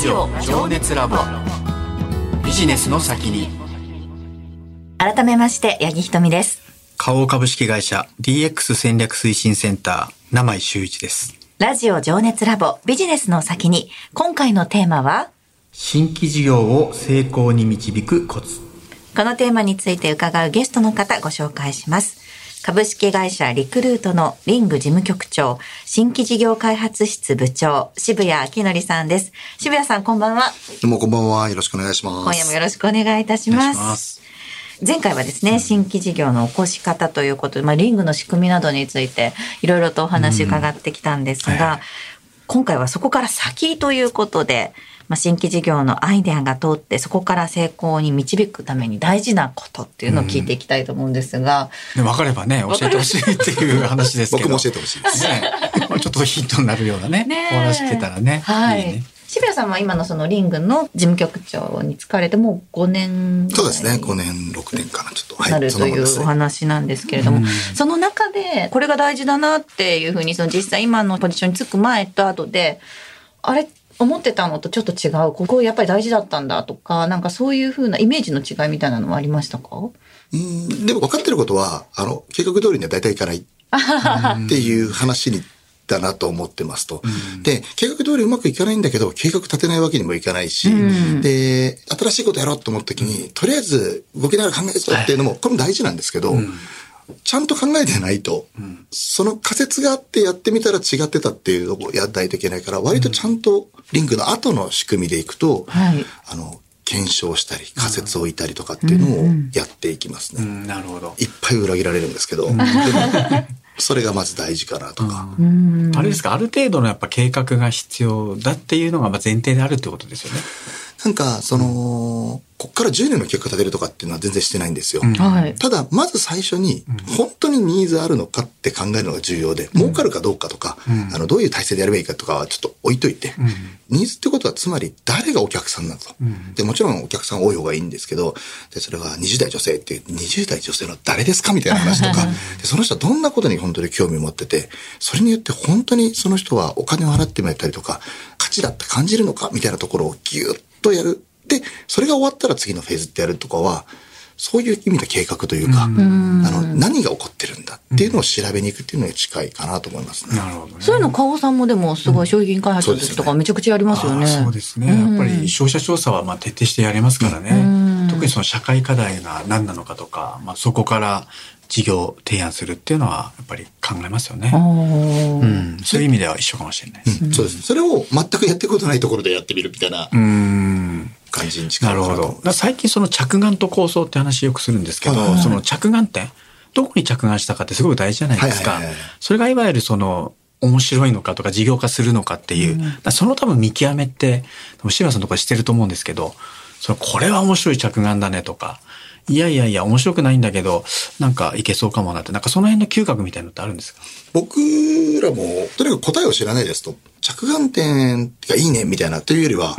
ジオ情熱ラボビジネスの先に改めまして、八木ひとみです。花王株式会社 DX 戦略推進センター、名井修一です。ラジオ情熱ラボビジネスの先に、今回のテーマは、新規事業を成功に導くコツ。このテーマについて伺うゲストの方ご紹介します。株式会社リクルートのリング事務局長、新規事業開発室部長、渋谷明則さんです。渋谷さんこんばんは。どうもこんばんは。よろしくお願いします。今夜もよろしくお願いいたします。前回はですね、新規事業の起こし方ということで、まあ、リングの仕組みなどについていろいろとお話伺ってきたんですが、うんはい今回はそこから先ということで、まあ、新規事業のアイデアが通ってそこから成功に導くために大事なことっていうのを聞いていきたいと思うんですが、で分かればね、教えてほしいっていう話ですけど。僕も教えてほしいです。ね。まあちょっとヒントになるようなね、お話聞けたらね。はい。いね渋谷さんは今のそのリングの事務局長に疲れてもう5年そうですね。5年、6年かな。ちょっと。は。ないるというお話なんですけれども、うんその中でこれが大事だなっていうふうにその実際今のポジションにつく前と後であれ思ってたのとちょっと違う。ここやっぱり大事だったんだとかなんかそういうふうなイメージの違いみたいなのはありましたか？うん。でも分かってることは、あの、計画通りには大体いかない。っていう話に、だなと思ってますと。で、計画通りうまくいかないんだけど、計画立てないわけにもいかないし、うん。で、新しいことやろうと思った時に、とりあえず動きながら考えるぞっていうのも、これも大事なんですけど、ちゃんと考えてないと、その仮説があってやってみたら違ってたっていうのをやらないといけないから、割とちゃんとリンクの後の仕組みでいくと、はいあの、検証したり、仮説を置いたりとかっていうのをやっていきますね。うん、なるほど。いっぱい裏切られるんですけど、でも、それがまず大事かなとか。うんあれですか、ある程度のやっぱ計画が必要だっていうのがまあ前提であるってことですよね。なんか、その、こっから10年の計画立てるとかっていうのは全然してないんですよ。うん。はい。ただ、まず最初に、本当にニーズあるのかって考えるのが重要で、儲かるかどうかとか、うん。あの、どういう体制でやればいいかとかはちょっと置いといて、ニーズってことはつまり誰がお客さんなのと。ん。で、もちろんお客さん多い方がいいんですけど、で、それは20代女性っていう、20代女性の誰ですかみたいな話とか、で、その人はどんなことに本当に興味を持ってて、それによって本当にその人はお金を払ってもらったりとか、価値だって感じるのかみたいなところをギュッとやる。で、それが終わったら次のフェーズってやるとかは、そういう意味で計画というか、あの、何が起こってるんだっていうのを調べに行くっていうのに近いかなと思いますね。なるほどね。そういうの、花王さんもでもすごい商品開発の時とかめちゃくちゃやりますよね。あーそうですね。やっぱり消費者調査はまあ徹底してやりますからね。特にその社会課題が何なのかとか、まあそこから事業提案するっていうのはやっぱり考えますよね。おうーん。そういう意味では一緒かもしれないです。そうですね。それを全くやってることないところでやってみるみたいなうん。感じに近いなるほど。最近その着眼と構想って話よくするんですけど、はいはいその着眼点、どこに着眼したかってすごく大事じゃないですかはいはいはいはい。それがいわゆるその、面白いのかとか事業化するのかっていう、だからその多分見極めって、多分柴田さんとかしてると思うんですけど、そのこれは面白い着眼だねとか、いやいやいや面白くないんだけど、なんかいけそうかもなって、なんかその辺の嗅覚みたいなのってあるんですか？僕らも、とにかく答えを知らないですと、着眼点がいいねみたいなというよりは、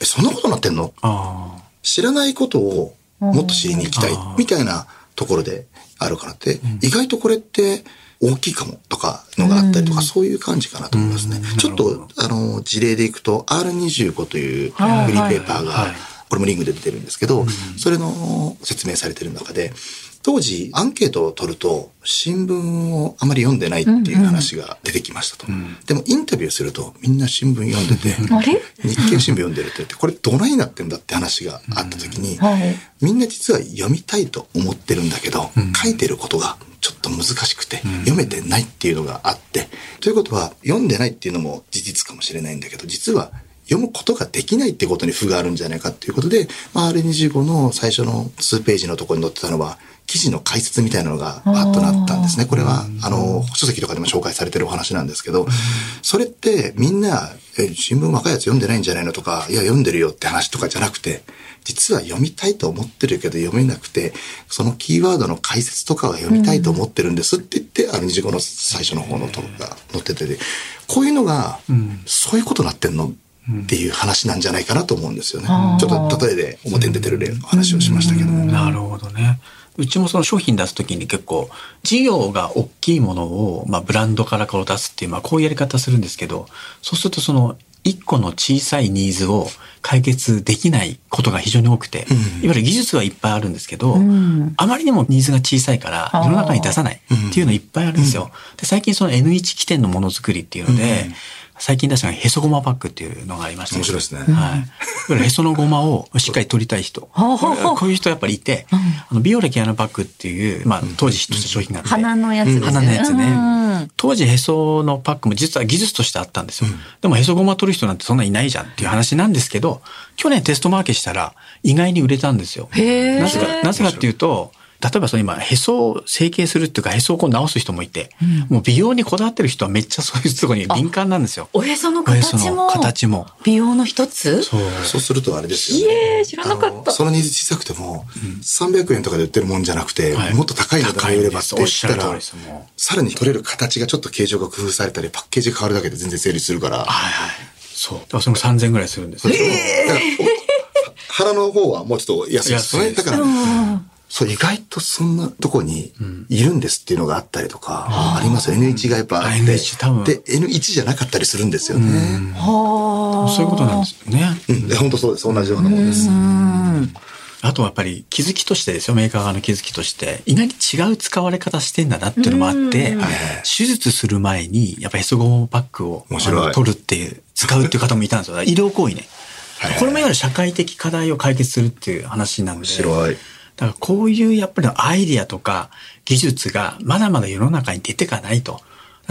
え、そんなことなってんの？あ知らないことをもっと知りに行きたいみたいなところであるからって、意外とこれって大きいかもとかのがあったりとか、そういう感じかなと思いますね。ちょっと、あの、事例でいくと R25 というフリはいーペーパーはい。が、これもリングで出てるんですけど、それの説明されてる中で、当時アンケートを取ると新聞をあまり読んでないっていう話が出てきましたと。でもインタビューするとみんな新聞読んでて、日経新聞読んでるって言って、これどないなってんだって話があった時に、はい。みんな実は読みたいと思ってるんだけど、書いてることがちょっと難しくて、読めてないっていうのがあって、ということは読んでないっていうのも事実かもしれないんだけど、実は読むことができないってことに負があるんじゃないかっていうことで、まあ、R25 の最初の数ページのところに載ってたのは、記事の解説みたいなのがバッとなったんですね。これは、あの、書籍とかでも紹介されてるお話なんですけど、それってみんな、え、新聞若いやつ読んでないんじゃないのとか、いや、読んでるよって話とかじゃなくて、実は読みたいと思ってるけど読めなくて、そのキーワードの解説とかは読みたいと思ってるんですって言って、あの25の最初の方のとこが載ってて、こういうのが、そういうことになってんのっていう話なんじゃないかなと思うんですよね。ちょっと例えで表に出てる例の話をしましたけども。なるほどね。うちもその商品出すときに結構、事業が大きいものを、まあ、ブランドからこう出すっていう、まあ、こういうやり方するんですけど、そうするとその、一個の小さいニーズを解決できないことが非常に多くて、いわゆる技術はいっぱいあるんですけど、あまりにもニーズが小さいから世の中に出さないっていうのいっぱいあるんですよ。で最近その N1 起点のものづくりっていうので、最近出したのがへそごまパックっていうのがありまして、面白いですねはい。へそのごまをしっかり取りたい人。こういう人やっぱりいて、あの、ビオレキアナパックっていう、まあ、当時ヒットした商品があって。鼻のやつですよね鼻のやつうんね。当時へそのパックも実は技術としてあったんですよ。でもへそごま取る人なんてそんないないじゃんっていう話なんですけど、去年テストマーケしたら意外に売れたんですよ。へーなぜか、なぜかっていうと、例えばその今、へそを整形するっていうか、へそをこう直す人もいて、もう美容にこだわってる人はめっちゃそういうところに敏感なんですよ。おへその形も？の形も。美容の一つ？そう。そうするとあれですよね。えー知らなかったそのニーズ小さくても、300円とかで売ってるもんじゃなくて、はいもっと高い値段で売ればって言ったらさらに取れる形がちょっと形状が工夫されたり、パッケージが変わるだけで全然成立するから。はいはい。そう。だからそれも3000円ぐらいするんですよ。だからお腹の方はもうちょっと安いですよね。安いですだから、そう、意外とそんなとこにいるんですっていうのがあったりとか、ありますよ。N1 がやっぱあって。あ N1 多分で、N1 じゃなかったりするんですよね。はそういうことなんですよね。うん。で、本当そうです。同じようなもんです。あとはやっぱり気づきとしてですよ、メーカー側の気づきとして、意外に違う使われ方してんだなっていうのもあって、手術する前に、やっぱりへそごまパックを取るっていう、使うっていう方もいたんですよ。医療行為ね。はいこれもいわゆる社会的課題を解決するっていう話なんで。面白い。だからこういうやっぱりアイディアとか技術がまだまだ世の中に出てかないと。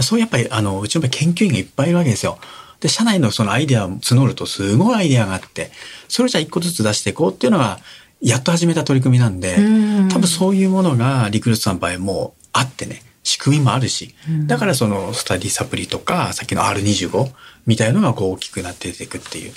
そうやっぱりあの、うちの研究員がいっぱいいるわけですよ。で、社内のそのアイディアを募るとすごいアイディアがあって、それをじゃあ一個ずつ出していこうっていうのが、やっと始めた取り組みなんで、多分そういうものがリクルートさんの場合もあってね、仕組みもあるし、だからそのスタディサプリとか、さっきの R25 みたいのがこう大きくなって出ていくっていう。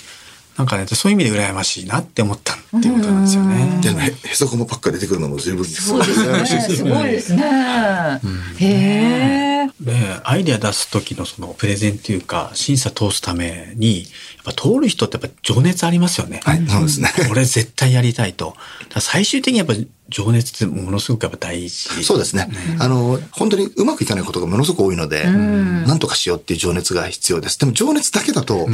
なんかね、そういう意味で羨ましいなって思ったっていうことなんですよね。でも、へへそこもパックが出てくるのも十分そうですね。すごいですね。へえ。で、アイデア出す時のそのプレゼンっていうか、審査通すために、やっぱ通る人ってやっぱ情熱ありますよね。はい、そうですね。これ絶対やりたいと。最終的にやっぱ情熱ってものすごくやっぱ大事。そうですね。あの、本当にうまくいかないことがものすごく多いので、なんとかしようっていう情熱が必要です。でも情熱だけだと、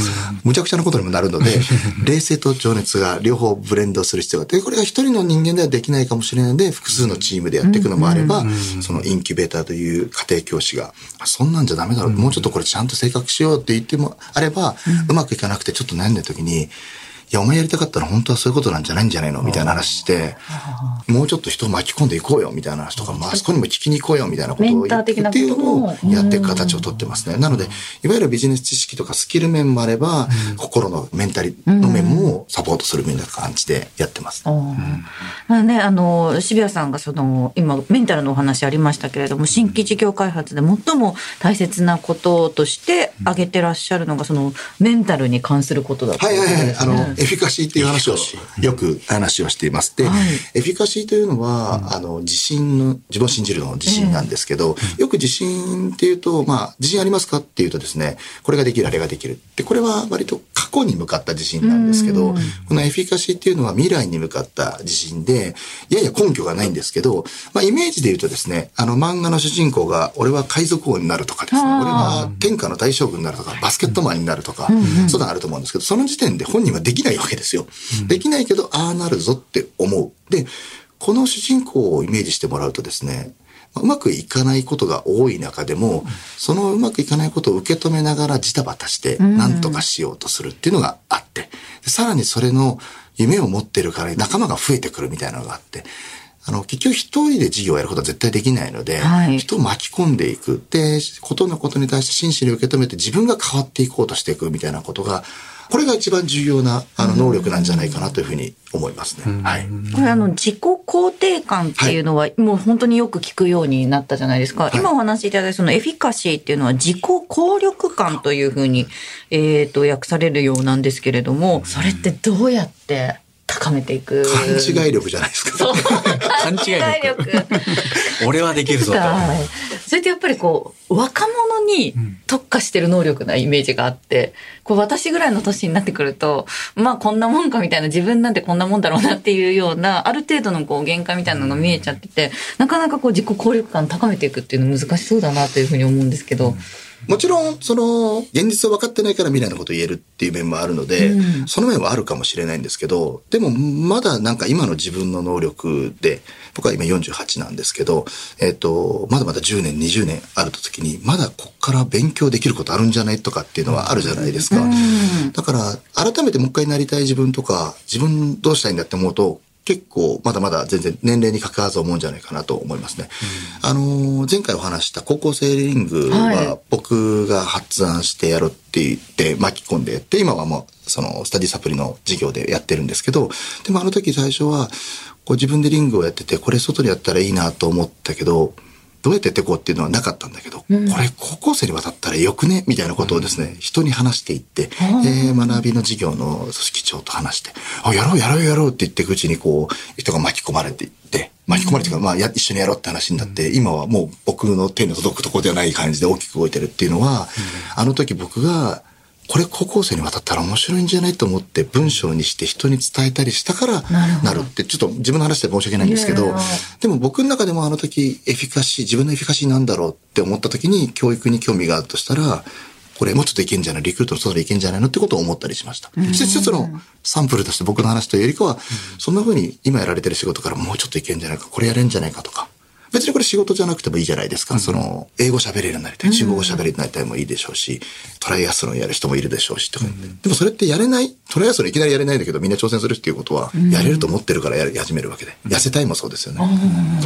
むちゃくちゃなことにもなるので、冷静と情熱が両方ブレンドする必要があって、これが一人の人間ではできないかもしれないので、複数のチームでやっていくのもあれば、そのインキュベーターという家庭教師が、あそんなんじゃダメだろう、もうちょっとこれちゃんと性格しようって言ってもあれば、うまくいかなくてちょっと悩んでる時に、いや、お前やりたかったら本当はそういうことなんじゃないんじゃないの？みたいな話して、もうちょっと人を巻き込んでいこうよみたいな話とか、まあそこにも聞きに行こうよみたいなことを言ってっていうのをやっていく形をとってますね。なので、いわゆるビジネス知識とかスキル面もあれば、心のメンタリの面もサポートするみたいな感じでやってます。まあね、あの、渋谷さんがその、今、メンタルのお話ありましたけれども、新規事業開発で最も大切なこととして挙げてらっしゃるのが、その、メンタルに関することだとはいはいはい。あの、ねエフィカシーっていう話をよく話をしています。で、はい。エフィカシーというのは、あの、自信の、自分を信じるの自信なんですけど、よく自信っていうと、まあ、自信ありますかっていうとですね、これができる、あれができる。で、これは割と過去に向かった自信なんですけど、このエフィカシーっていうのは未来に向かった自信で、やや根拠がないんですけど、まあ、イメージで言うとですね、あの、漫画の主人公が、俺は海賊王になるとかですね、俺は天下の大将軍になるとか、バスケットマンになるとか、そういうのあると思うんですけど、その時点で本人はできないわけですよ。できないけど、ああなるぞって思う。で、この主人公をイメージしてもらうとですね、まあうまくいかないことが多い中でも、そのうまくいかないことを受け止めながらジタバタして、何とかしようとするっていうのがあって、でさらにそれの夢を持ってるから仲間が増えてくるみたいなのがあって、あの、結局一人で事業をやることは絶対できないので、はい人を巻き込んでいく。で、ことのことに対して真摯に受け止めて自分が変わっていこうとしていくみたいなことが、これが一番重要な、あの、能力なんじゃないかなというふうに思いますね。はい。これあの自己肯定感っていうのはもう本当によく聞くようになったじゃないですか。い今お話しいただいたそのエフィカシーっていうのは自己効力感というふうに、えっ、と訳されるようなんですけれども、それってどうやって高めていく？勘違い力じゃないですか。勘違い力。俺はできるぞと。はい。それってやっぱりこう、若者に特化してる能力なイメージがあって、こう私ぐらいの年になってくると、まあこんなもんかみたいな、自分なんてこんなもんだろうなっていうような、ある程度のこう限界みたいなのが見えちゃってて、なかなかこう自己効力感高めていくっていうの難しそうだなというふうに思うんですけど。もちろん、その、現実を分かってないから未来のことを言えるっていう面もあるので、うんその面はあるかもしれないんですけど、でも、まだなんか今の自分の能力で、僕は今48なんですけど、えっ、と、まだまだ10年、20年ある時に、まだこっから勉強できることあるんじゃないとかっていうのはあるじゃないですか。だから、改めてもう一回なりたい自分とか、自分どうしたいんだって思うと、結構まだまだ全然年齢に関わらず思うんじゃないかなと思いますね。あのー前回お話した高校生リングはは僕が発案してやろうって言って巻き込んでやって、今はもうそのスタディサプリの授業でやってるんですけど、でもあの時最初はこう自分でリングをやってて、これ外でやったらいいなと思ったけど、どうやってやっていこうっていうのはなかったんだけど、これ高校生に渡ったらよくね？みたいなことをですね、人に話していって、えー学びの授業の組織長と話して、あ、やろうやろうやろうって言っていくうちにこう、人が巻き込まれていって、巻き込まれてか、まあや、一緒にやろうって話になって、今はもう僕の手の届くところではない感じで大きく動いてるっていうのは、あの時僕が、これ高校生に渡ったら面白いんじゃないと思って文章にして人に伝えたりしたからなるって、ちょっと自分の話で申し訳ないんですけどでも僕の中でもあの時エフィカシー、自分のエフィカシーなんだろうって思った時に教育に興味があるとしたら、これもうちょっといけんじゃないリクルートの外でいけんじゃないのってことを思ったりしました。そして一つのサンプルとして僕の話というよりかは、そんな風に今やられてる仕事からもうちょっといけんじゃないか、これやれんじゃないかとか。別にこれ仕事じゃなくてもいいじゃないですか。その、英語喋れるようになりたい、中国語喋れるようになりたいもいいでしょうし、トライアスロンやる人もいるでしょうし、とか、でもそれってやれない、トライアスロンいきなりやれないんだけど、みんな挑戦するっていうことは、やれると思ってるからやり始めるわけで。痩せたいもそうですよね。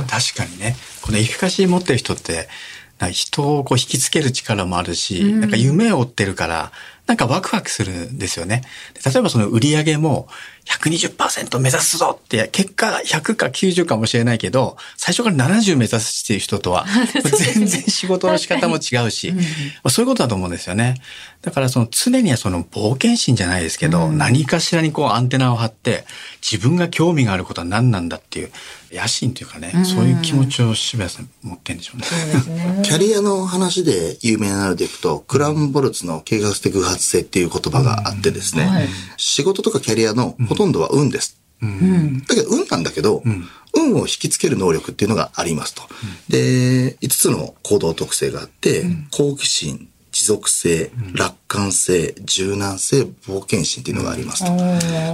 確かにね、このエフィカシー持ってる人って、人をこう引きつける力もあるし、なんか夢を追ってるから、なんかワクワクするんですよね。で例えばその売り上げも120%目指すぞって、結果100か90かもしれないけど、最初から70目指すっていう人とは、全然仕事の仕方も違うし、まあそういうことだと思うんですよね。だからその常にはその冒険心じゃないですけど、何かしらにこうアンテナを張って、自分が興味があることは何なんだっていう、野心というかね、そういう気持ちを渋谷さん持ってるんでしょうね。キャリアの話で有名なのでいくと、クランボルツの計画的偶発性っていう言葉があってですね、はい。仕事とかキャリアのほとんどは運です。だけど運なんだけど、運を引きつける能力っていうのがありますと。で、5つの行動特性があって、好奇心、持続性、楽観性、柔軟性、冒険心っていうのがありますと。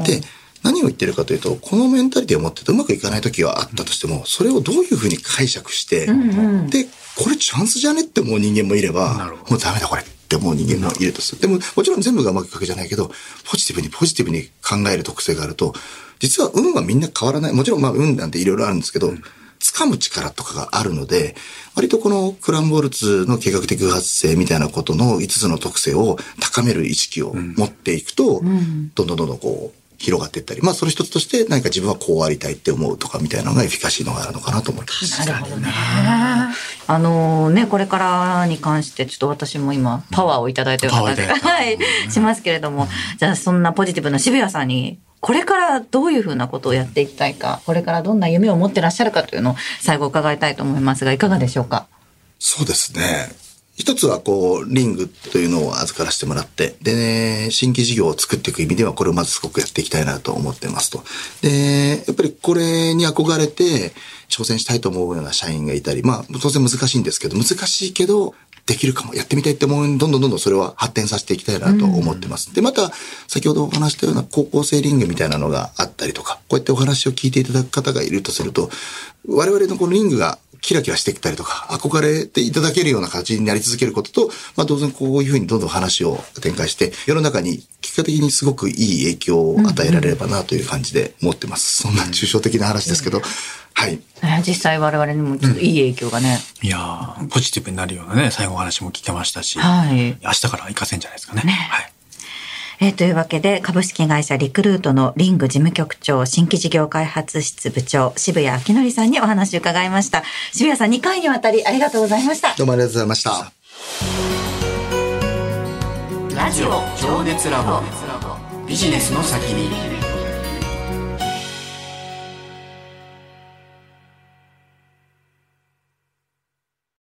で、何を言ってるかというと、このメンタリティを持っててうまくいかない時があったとしても、それをどういうふうに解釈して、で、これチャンスじゃねって思う人間もいれば、もうダメだこれって思う人間もいるとする。でも、もちろん全部がうまくいくわけじゃないけど、ポジティブにポジティブに考える特性があると、実は運はみんな変わらない。もちろんまあ運なんていろいろあるんですけど、掴む力とかがあるので、割とこのクランボルツの計画的偶発性みたいなことの5つの特性を高める意識を持っていくと、どんどんどんどんこう、広がっていったり、まあそれ一つとして何か自分はこうありたいって思うとかみたいなのがエフィカシーのがあるのかなと思います。なるほどね。あのね、これからに関して、ちょっと私も今、パワーをいただいたような感じが、パワはい、しますけれども、じゃあそんなポジティブな渋谷さんに、これからどういうふうなことをやっていきたいか、これからどんな夢を持ってらっしゃるかというのを最後伺いたいと思いますが、いかがでしょうか？そうですね。一つはこう、リングというのを預からせてもらって、でね、新規事業を作っていく意味では、これをまずすごくやっていきたいなと思ってますと。で、やっぱりこれに憧れて、挑戦したいと思うような社員がいたり、まあ、当然難しいんですけど、難しいけど、できるかも、やってみたいって思うどんどんどんどんそれは発展させていきたいなと思ってます。で、また、先ほどお話したような高校生リングみたいなのがあったりとか、こうやってお話を聞いていただく方がいるとすると、我々のこのリングがキラキラしてきたりとか、憧れていただけるような形になり続けることと、まあ当然こういうふうにどんどん話を展開して、世の中に結果的にすごくいい影響を与えられればなという感じで思ってます。そんな抽象的な話ですけど、はい。ね実際我々にもちょっといい影響がね。いやーポジティブになるようなね、最後お話も聞けましたし、はい明日から活かせんじゃないですかね。ねはい。えーというわけで、株式会社リクルートのリング事務局長、新規事業開発室部長、渋谷明則さんにお話を伺いました。渋谷さん2回にわたりありがとうございました。どうもありがとうございました。ラジオ情熱ラボビジネスの先に